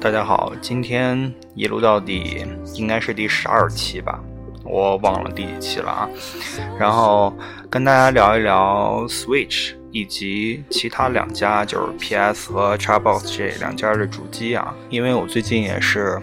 大家好，今天一路到底应该是第十二期吧，我忘了第几期了啊。然后跟大家聊一聊 Switch 以及其他两家，就是 PS 和 Xbox 这两家的主机啊，因为我最近也是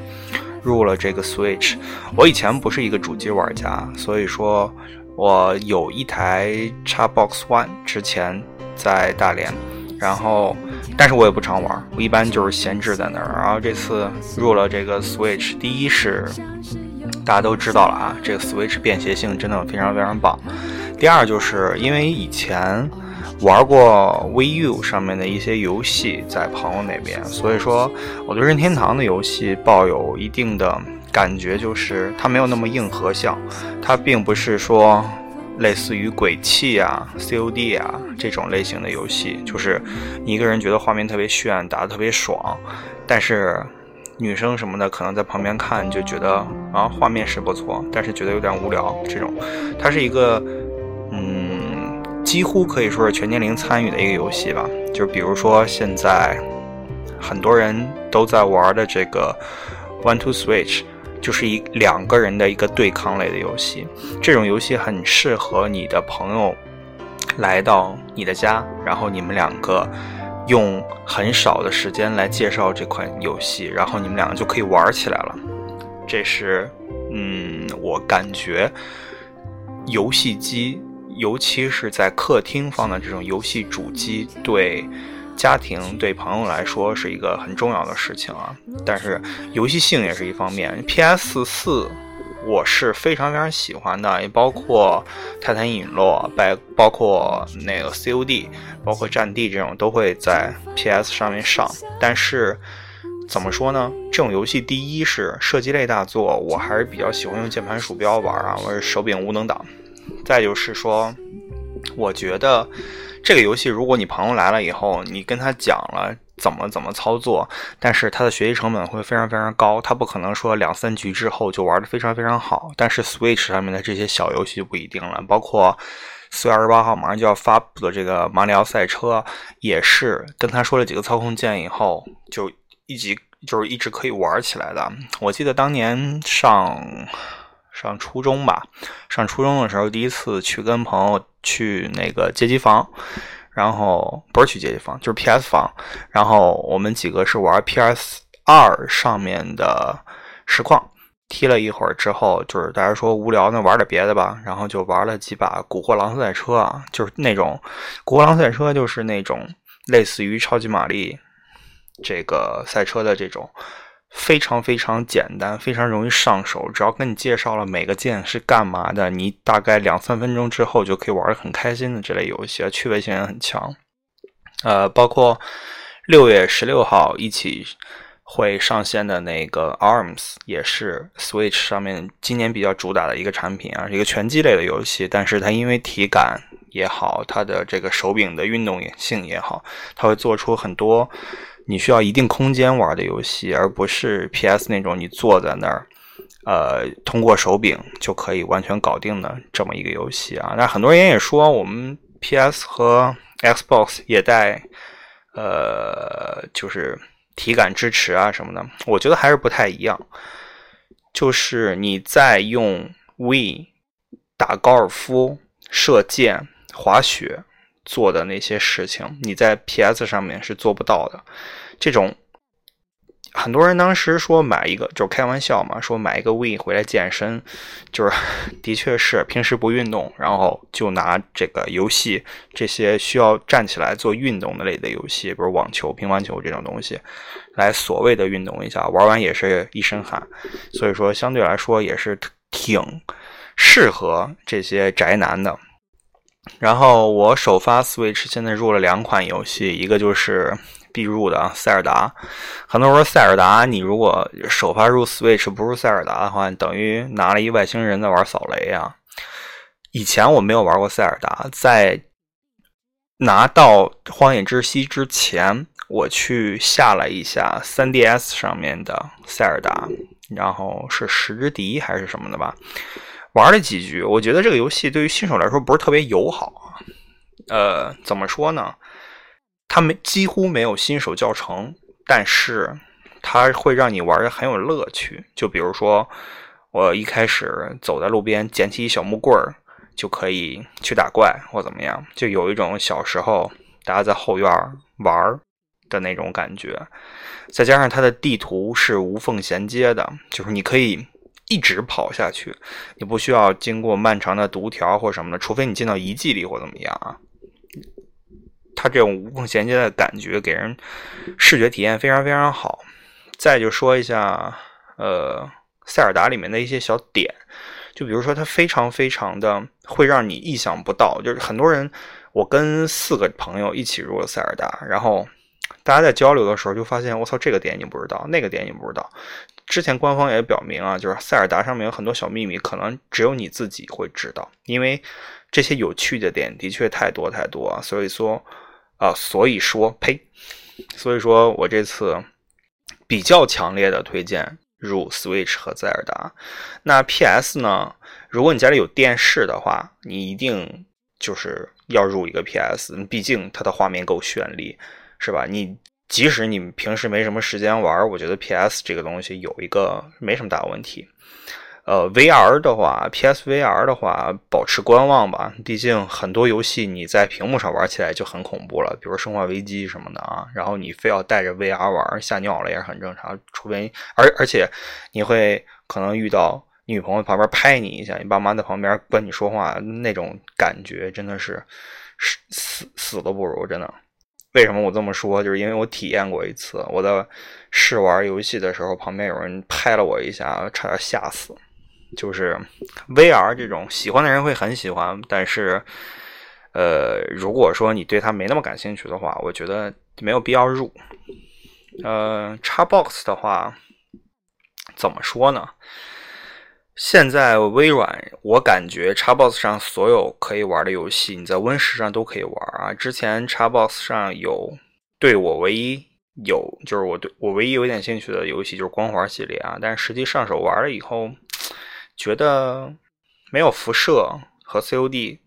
入了这个 Switch，我以前不是一个主机玩家，所以说。我有一台 Xbox One，之前在大连，然后，但是我也不常玩，我一般就是闲置在那儿。然后这次入了这个 Switch，第一是大家都知道了啊，这个 Switch 便携性真的非常非常棒。第二就是因为以前玩过 VU 上面的一些游戏，在朋友那边，所以说我对任天堂的游戏抱有一定的。感觉就是它没有那么硬核像，它并不是说类似于鬼泣啊、COD 啊这种类型的游戏，就是一个人觉得画面特别炫，打得特别爽，但是女生什么的可能在旁边看就觉得啊画面是不错，但是觉得有点无聊。这种它是一个嗯几乎可以说是全年龄参与的一个游戏吧，就比如说现在很多人都在玩的这个 One Two Switch。就是一两个人的一个对抗类的游戏，这种游戏很适合你的朋友来到你的家，然后你们两个用很少的时间来介绍这款游戏，然后你们两个就可以玩起来了。这是，嗯，我感觉游戏机，尤其是在客厅放的这种游戏主机，对。家庭对朋友来说是一个很重要的事情啊，但是游戏性也是一方面。PS 四我是非常非常喜欢的，也包括《泰坦陨落》、包包括那个 COD、包括《战地》这种都会在 PS 上面上。但是怎么说呢？这种游戏第一是射击类大作，我还是比较喜欢用键盘鼠标玩啊，我是手柄无能党。再就是说，我觉得。这个游戏，如果你朋友来了以后，你跟他讲了怎么怎么操作，但是他的学习成本会非常非常高，他不可能说两三局之后就玩的非常非常好。但是 Switch 上面的这些小游戏就不一定了，包括四月二十八号马上就要发布的这个马里奥赛车，也是跟他说了几个操控键以后，就一直就是一直可以玩起来的。我记得当年上。上初中吧，上初中的时候，第一次去跟朋友去那个街机房，然后不是去街机房，就是 PS 房，然后我们几个是玩 PS 二上面的实况，踢了一会儿之后，就是大家说无聊，那玩点别的吧，然后就玩了几把《古惑狼赛车》啊，就是那种《古惑狼赛车》，就是那种类似于超级玛丽这个赛车的这种。非常非常简单，非常容易上手。只要跟你介绍了每个键是干嘛的，你大概两三分钟之后就可以玩的很开心的这类游戏，趣味性也很强。呃，包括六月十六号一起会上线的那个 Arms，也是 Switch 上面今年比较主打的一个产品啊，是一个拳击类的游戏。但是它因为体感也好，它的这个手柄的运动性也好，它会做出很多。你需要一定空间玩的游戏，而不是 PS 那种你坐在那儿，呃，通过手柄就可以完全搞定的这么一个游戏啊。那很多人也说，我们 PS 和 Xbox 也带，呃，就是体感支持啊什么的。我觉得还是不太一样。就是你在用 Wii 打高尔夫、射箭、滑雪。做的那些事情，你在 PS 上面是做不到的。这种很多人当时说买一个，就开玩笑嘛，说买一个 Wii 回来健身，就是 的确是平时不运动，然后就拿这个游戏这些需要站起来做运动的类的游戏，比如网球、乒乓球这种东西，来所谓的运动一下，玩完也是一身汗。所以说，相对来说也是挺适合这些宅男的。然后我首发 Switch，现在入了两款游戏，一个就是必入的塞尔达。很多人说塞尔达，你如果首发入 Switch 不入塞尔达的话，等于拿了一外星人在玩扫雷啊。以前我没有玩过塞尔达，在拿到荒野之息之前，我去下了一下 3DS 上面的塞尔达，然后是十之敌还是什么的吧。玩了几局，我觉得这个游戏对于新手来说不是特别友好。呃，怎么说呢？它没几乎没有新手教程，但是它会让你玩的很有乐趣。就比如说，我一开始走在路边，捡起一小木棍儿，就可以去打怪或怎么样，就有一种小时候大家在后院玩的那种感觉。再加上它的地图是无缝衔接的，就是你可以一直跑下去，你不需要经过漫长的读条或什么的，除非你进到遗迹里或怎么样啊。它这种无缝衔接的感觉给人视觉体验非常非常好。再就说一下，呃，塞尔达里面的一些小点，就比如说它非常非常的会让你意想不到，就是很多人，我跟四个朋友一起入了塞尔达，然后大家在交流的时候就发现，我操，这个点你不知道，那个点你不知道。之前官方也表明啊，就是塞尔达上面有很多小秘密，可能只有你自己会知道，因为这些有趣的点的确太多太多啊，所以说。啊，所以说，呸，所以说我这次比较强烈的推荐入 Switch 和塞尔达。那 PS 呢？如果你家里有电视的话，你一定就是要入一个 PS，毕竟它的画面够绚丽，是吧？你即使你平时没什么时间玩，我觉得 PS 这个东西有一个没什么大问题。呃，VR 的话，PSVR 的话，保持观望吧。毕竟很多游戏你在屏幕上玩起来就很恐怖了，比如《生化危机》什么的啊。然后你非要带着 VR 玩，吓尿了也是很正常。除非而而且你会可能遇到女朋友旁边拍你一下，你爸妈在旁边跟你说话，那种感觉真的是死死死都不如。真的，为什么我这么说？就是因为我体验过一次，我在试玩游戏的时候，旁边有人拍了我一下，差点吓死。就是 VR 这种喜欢的人会很喜欢，但是，呃，如果说你对它没那么感兴趣的话，我觉得没有必要入。呃，Xbox 的话，怎么说呢？现在微软，我感觉 Xbox 上所有可以玩的游戏，你在 Win 十上都可以玩啊。之前 Xbox 上有对我唯一有就是我对我唯一有点兴趣的游戏就是光环系列啊，但是实际上手玩了以后。觉得没有辐射和 COD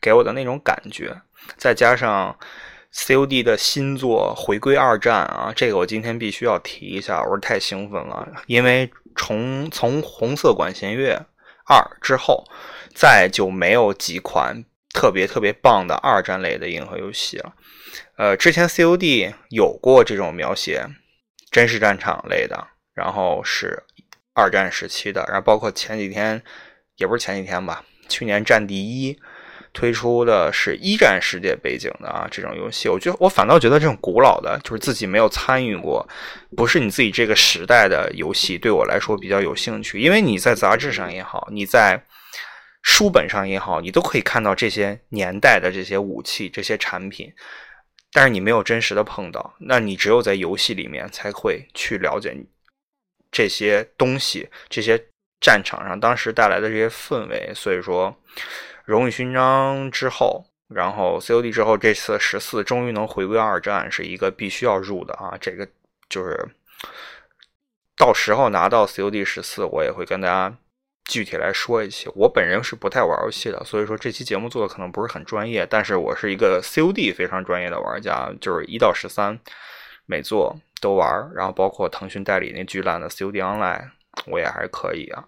给我的那种感觉，再加上 COD 的新作回归二战啊，这个我今天必须要提一下，我是太兴奋了，因为从从红色管弦乐二之后，再就没有几款特别特别棒的二战类的银河游戏了。呃，之前 COD 有过这种描写真实战场类的，然后是。二战时期的，然后包括前几天，也不是前几天吧，去年《战地一》推出的是一战世界背景的啊，这种游戏，我觉得我反倒觉得这种古老的，就是自己没有参与过，不是你自己这个时代的游戏，对我来说比较有兴趣，因为你在杂志上也好，你在书本上也好，你都可以看到这些年代的这些武器、这些产品，但是你没有真实的碰到，那你只有在游戏里面才会去了解。这些东西，这些战场上当时带来的这些氛围，所以说，荣誉勋章之后，然后 COD 之后，这次十四终于能回归二战，是一个必须要入的啊！这个就是到时候拿到 COD 十四，我也会跟大家具体来说一些。我本人是不太玩游戏的，所以说这期节目做的可能不是很专业，但是我是一个 COD 非常专业的玩家，就是一到十三每座。都玩，然后包括腾讯代理那巨烂的 COD Online，我也还可以啊。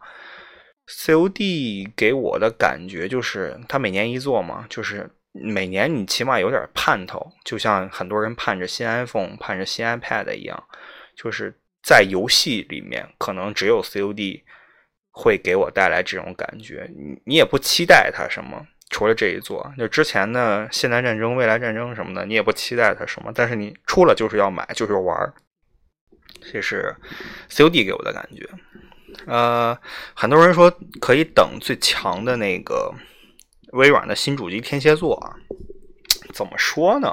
COD 给我的感觉就是，它每年一做嘛，就是每年你起码有点盼头，就像很多人盼着新 iPhone、盼着新 iPad 一样。就是在游戏里面，可能只有 COD 会给我带来这种感觉。你你也不期待它什么。除了这一座，就之前的现代战争、未来战争什么的，你也不期待它什么，但是你出了就是要买，就是要玩这是 COD 给我的感觉。呃，很多人说可以等最强的那个微软的新主机天蝎座啊，怎么说呢？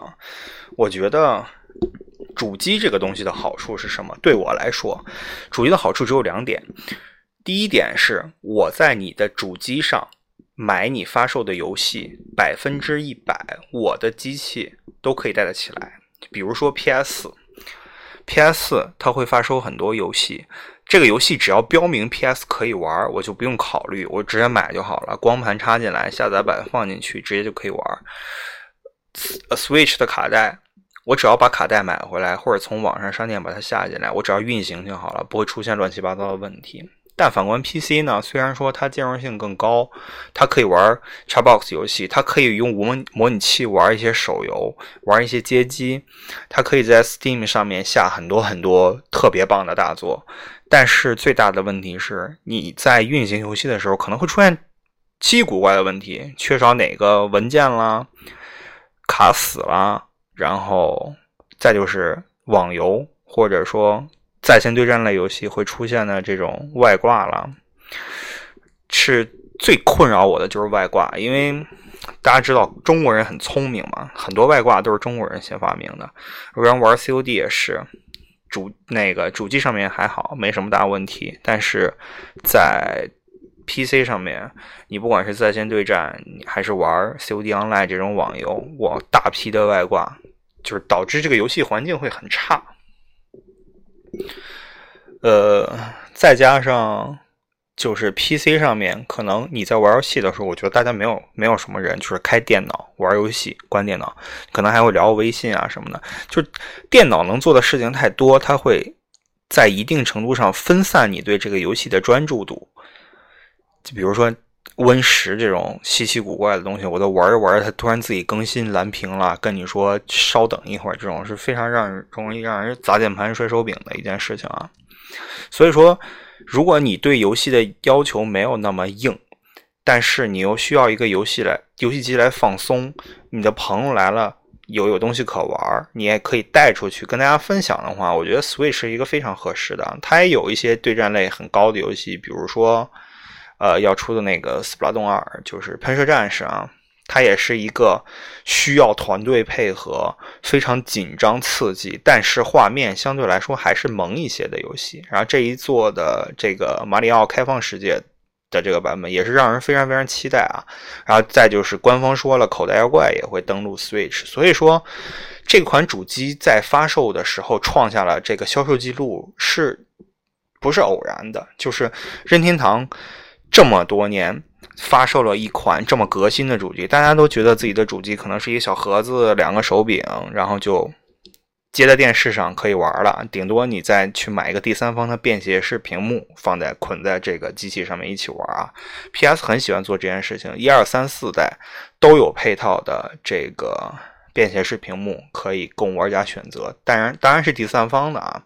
我觉得主机这个东西的好处是什么？对我来说，主机的好处只有两点。第一点是我在你的主机上。买你发售的游戏，百分之一百，我的机器都可以带得起来。比如说 PS，PS 它会发售很多游戏，这个游戏只要标明 PS 可以玩，我就不用考虑，我直接买就好了。光盘插进来，下载版放进去，直接就可以玩。Switch 的卡带，我只要把卡带买回来，或者从网上商店把它下进来，我只要运行就好了，不会出现乱七八糟的问题。但反观 PC 呢，虽然说它兼容性更高，它可以玩 Xbox 游戏，它可以用无模模拟器玩一些手游，玩一些街机，它可以在 Steam 上面下很多很多特别棒的大作。但是最大的问题是，你在运行游戏的时候可能会出现奇奇古怪的问题，缺少哪个文件啦，卡死了，然后再就是网游或者说。在线对战类游戏会出现的这种外挂了，是最困扰我的就是外挂，因为大家知道中国人很聪明嘛，很多外挂都是中国人先发明的。然后玩 COD 也是，主那个主机上面还好，没什么大问题，但是在 PC 上面，你不管是在线对战，还是玩 COD Online 这种网游，我大批的外挂，就是导致这个游戏环境会很差。呃，再加上就是 PC 上面，可能你在玩游戏的时候，我觉得大家没有没有什么人就是开电脑玩游戏，关电脑，可能还会聊微信啊什么的。就电脑能做的事情太多，它会在一定程度上分散你对这个游戏的专注度。就比如说。Win 十这种稀奇古怪的东西，我都玩着玩着，它突然自己更新蓝屏了，跟你说稍等一会儿，这种是非常让人容易让人砸键盘摔手柄的一件事情啊。所以说，如果你对游戏的要求没有那么硬，但是你又需要一个游戏来游戏机来放松，你的朋友来了有有东西可玩，你也可以带出去跟大家分享的话，我觉得 Switch 是一个非常合适的。它也有一些对战类很高的游戏，比如说。呃，要出的那个《斯普拉顿二》就是喷射战士啊，它也是一个需要团队配合、非常紧张刺激，但是画面相对来说还是萌一些的游戏。然后这一座的这个马里奥开放世界的这个版本也是让人非常非常期待啊。然后再就是官方说了，口袋妖怪也会登陆 Switch，所以说这款主机在发售的时候创下了这个销售记录，是不是偶然的？就是任天堂。这么多年发售了一款这么革新的主机，大家都觉得自己的主机可能是一个小盒子、两个手柄，然后就接在电视上可以玩了。顶多你再去买一个第三方的便携式屏幕，放在捆在这个机器上面一起玩啊。PS 很喜欢做这件事情，一二三四代都有配套的这个便携式屏幕可以供玩家选择，当然当然是第三方的啊，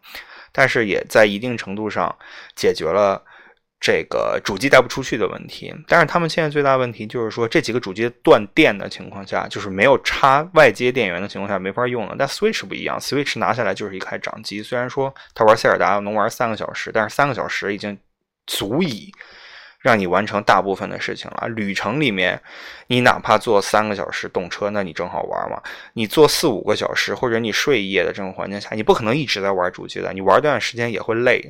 但是也在一定程度上解决了。这个主机带不出去的问题，但是他们现在最大问题就是说，这几个主机断电的情况下，就是没有插外接电源的情况下没法用了。但 Switch 不一样，Switch 拿下来就是一台掌机，虽然说它玩塞尔达能玩三个小时，但是三个小时已经足以让你完成大部分的事情了。旅程里面，你哪怕坐三个小时动车，那你正好玩嘛。你坐四五个小时，或者你睡一夜的这种环境下，你不可能一直在玩主机的，你玩段时间也会累。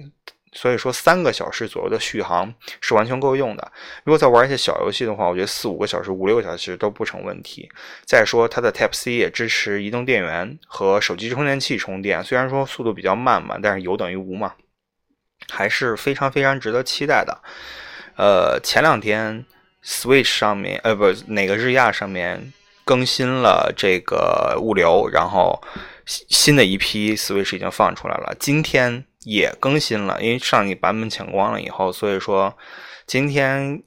所以说，三个小时左右的续航是完全够用的。如果再玩一些小游戏的话，我觉得四五个小时、五六个小时都不成问题。再说，它的 Type C 也支持移动电源和手机充电器充电，虽然说速度比较慢嘛，但是有等于无嘛，还是非常非常值得期待的。呃，前两天 Switch 上面，呃，不，哪个日亚上面更新了这个物流，然后新的一批 Switch 已经放出来了。今天。也更新了，因为上一版本抢光了以后，所以说今天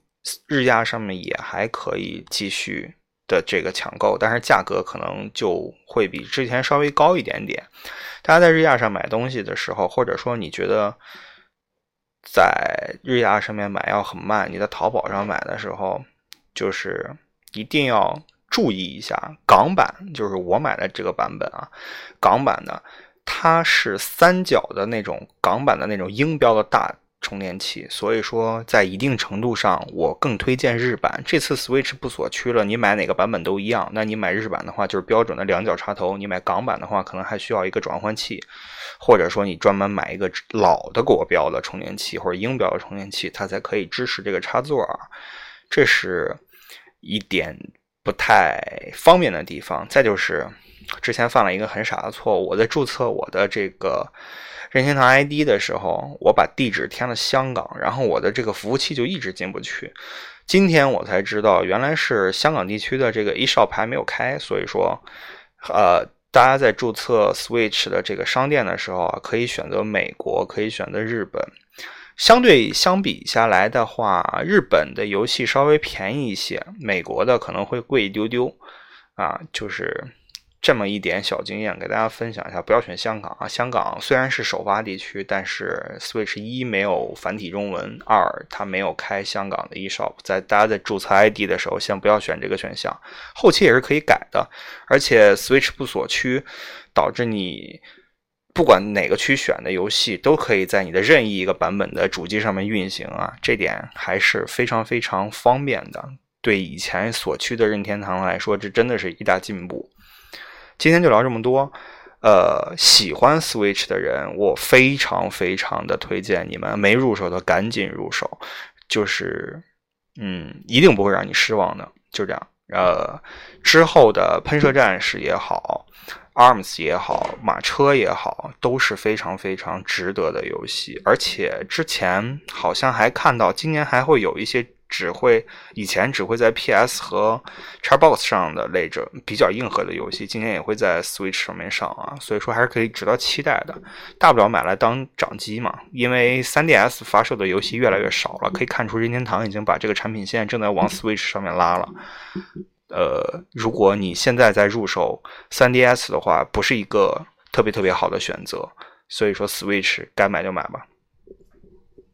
日价上面也还可以继续的这个抢购，但是价格可能就会比之前稍微高一点点。大家在日价上买东西的时候，或者说你觉得在日价上面买要很慢，你在淘宝上买的时候，就是一定要注意一下港版，就是我买的这个版本啊，港版的。它是三角的那种港版的那种英标的大充电器，所以说在一定程度上，我更推荐日版。这次 Switch 不锁区了，你买哪个版本都一样。那你买日版的话，就是标准的两角插头；你买港版的话，可能还需要一个转换器，或者说你专门买一个老的国标的充电器或者英标的充电器，它才可以支持这个插座。这是一点不太方便的地方。再就是。之前犯了一个很傻的错误，我在注册我的这个任天堂 ID 的时候，我把地址填了香港，然后我的这个服务器就一直进不去。今天我才知道，原来是香港地区的这个 eShop 还没有开，所以说，呃，大家在注册 Switch 的这个商店的时候啊，可以选择美国，可以选择日本。相对相比下来的话，日本的游戏稍微便宜一些，美国的可能会贵一丢丢。啊，就是这么一点小经验，给大家分享一下。不要选香港啊！香港虽然是首发地区，但是 Switch 一没有繁体中文，二它没有开香港的 eShop。在大家在注册 ID 的时候，先不要选这个选项，后期也是可以改的。而且 Switch 不锁区，导致你不管哪个区选的游戏，都可以在你的任意一个版本的主机上面运行啊，这点还是非常非常方便的。对以前所区的任天堂来说，这真的是一大进步。今天就聊这么多。呃，喜欢 Switch 的人，我非常非常的推荐你们没入手的赶紧入手，就是嗯，一定不会让你失望的。就这样。呃，之后的喷射战士也好，Arms 也好，马车也好，都是非常非常值得的游戏。而且之前好像还看到，今年还会有一些。只会以前只会在 PS 和 Xbox 上的类着比较硬核的游戏，今年也会在 Switch 上面上啊，所以说还是可以值得期待的。大不了买来当掌机嘛，因为 3DS 发售的游戏越来越少了，可以看出任天堂已经把这个产品线正在往 Switch 上面拉了。呃，如果你现在在入手 3DS 的话，不是一个特别特别好的选择，所以说 Switch 该买就买吧。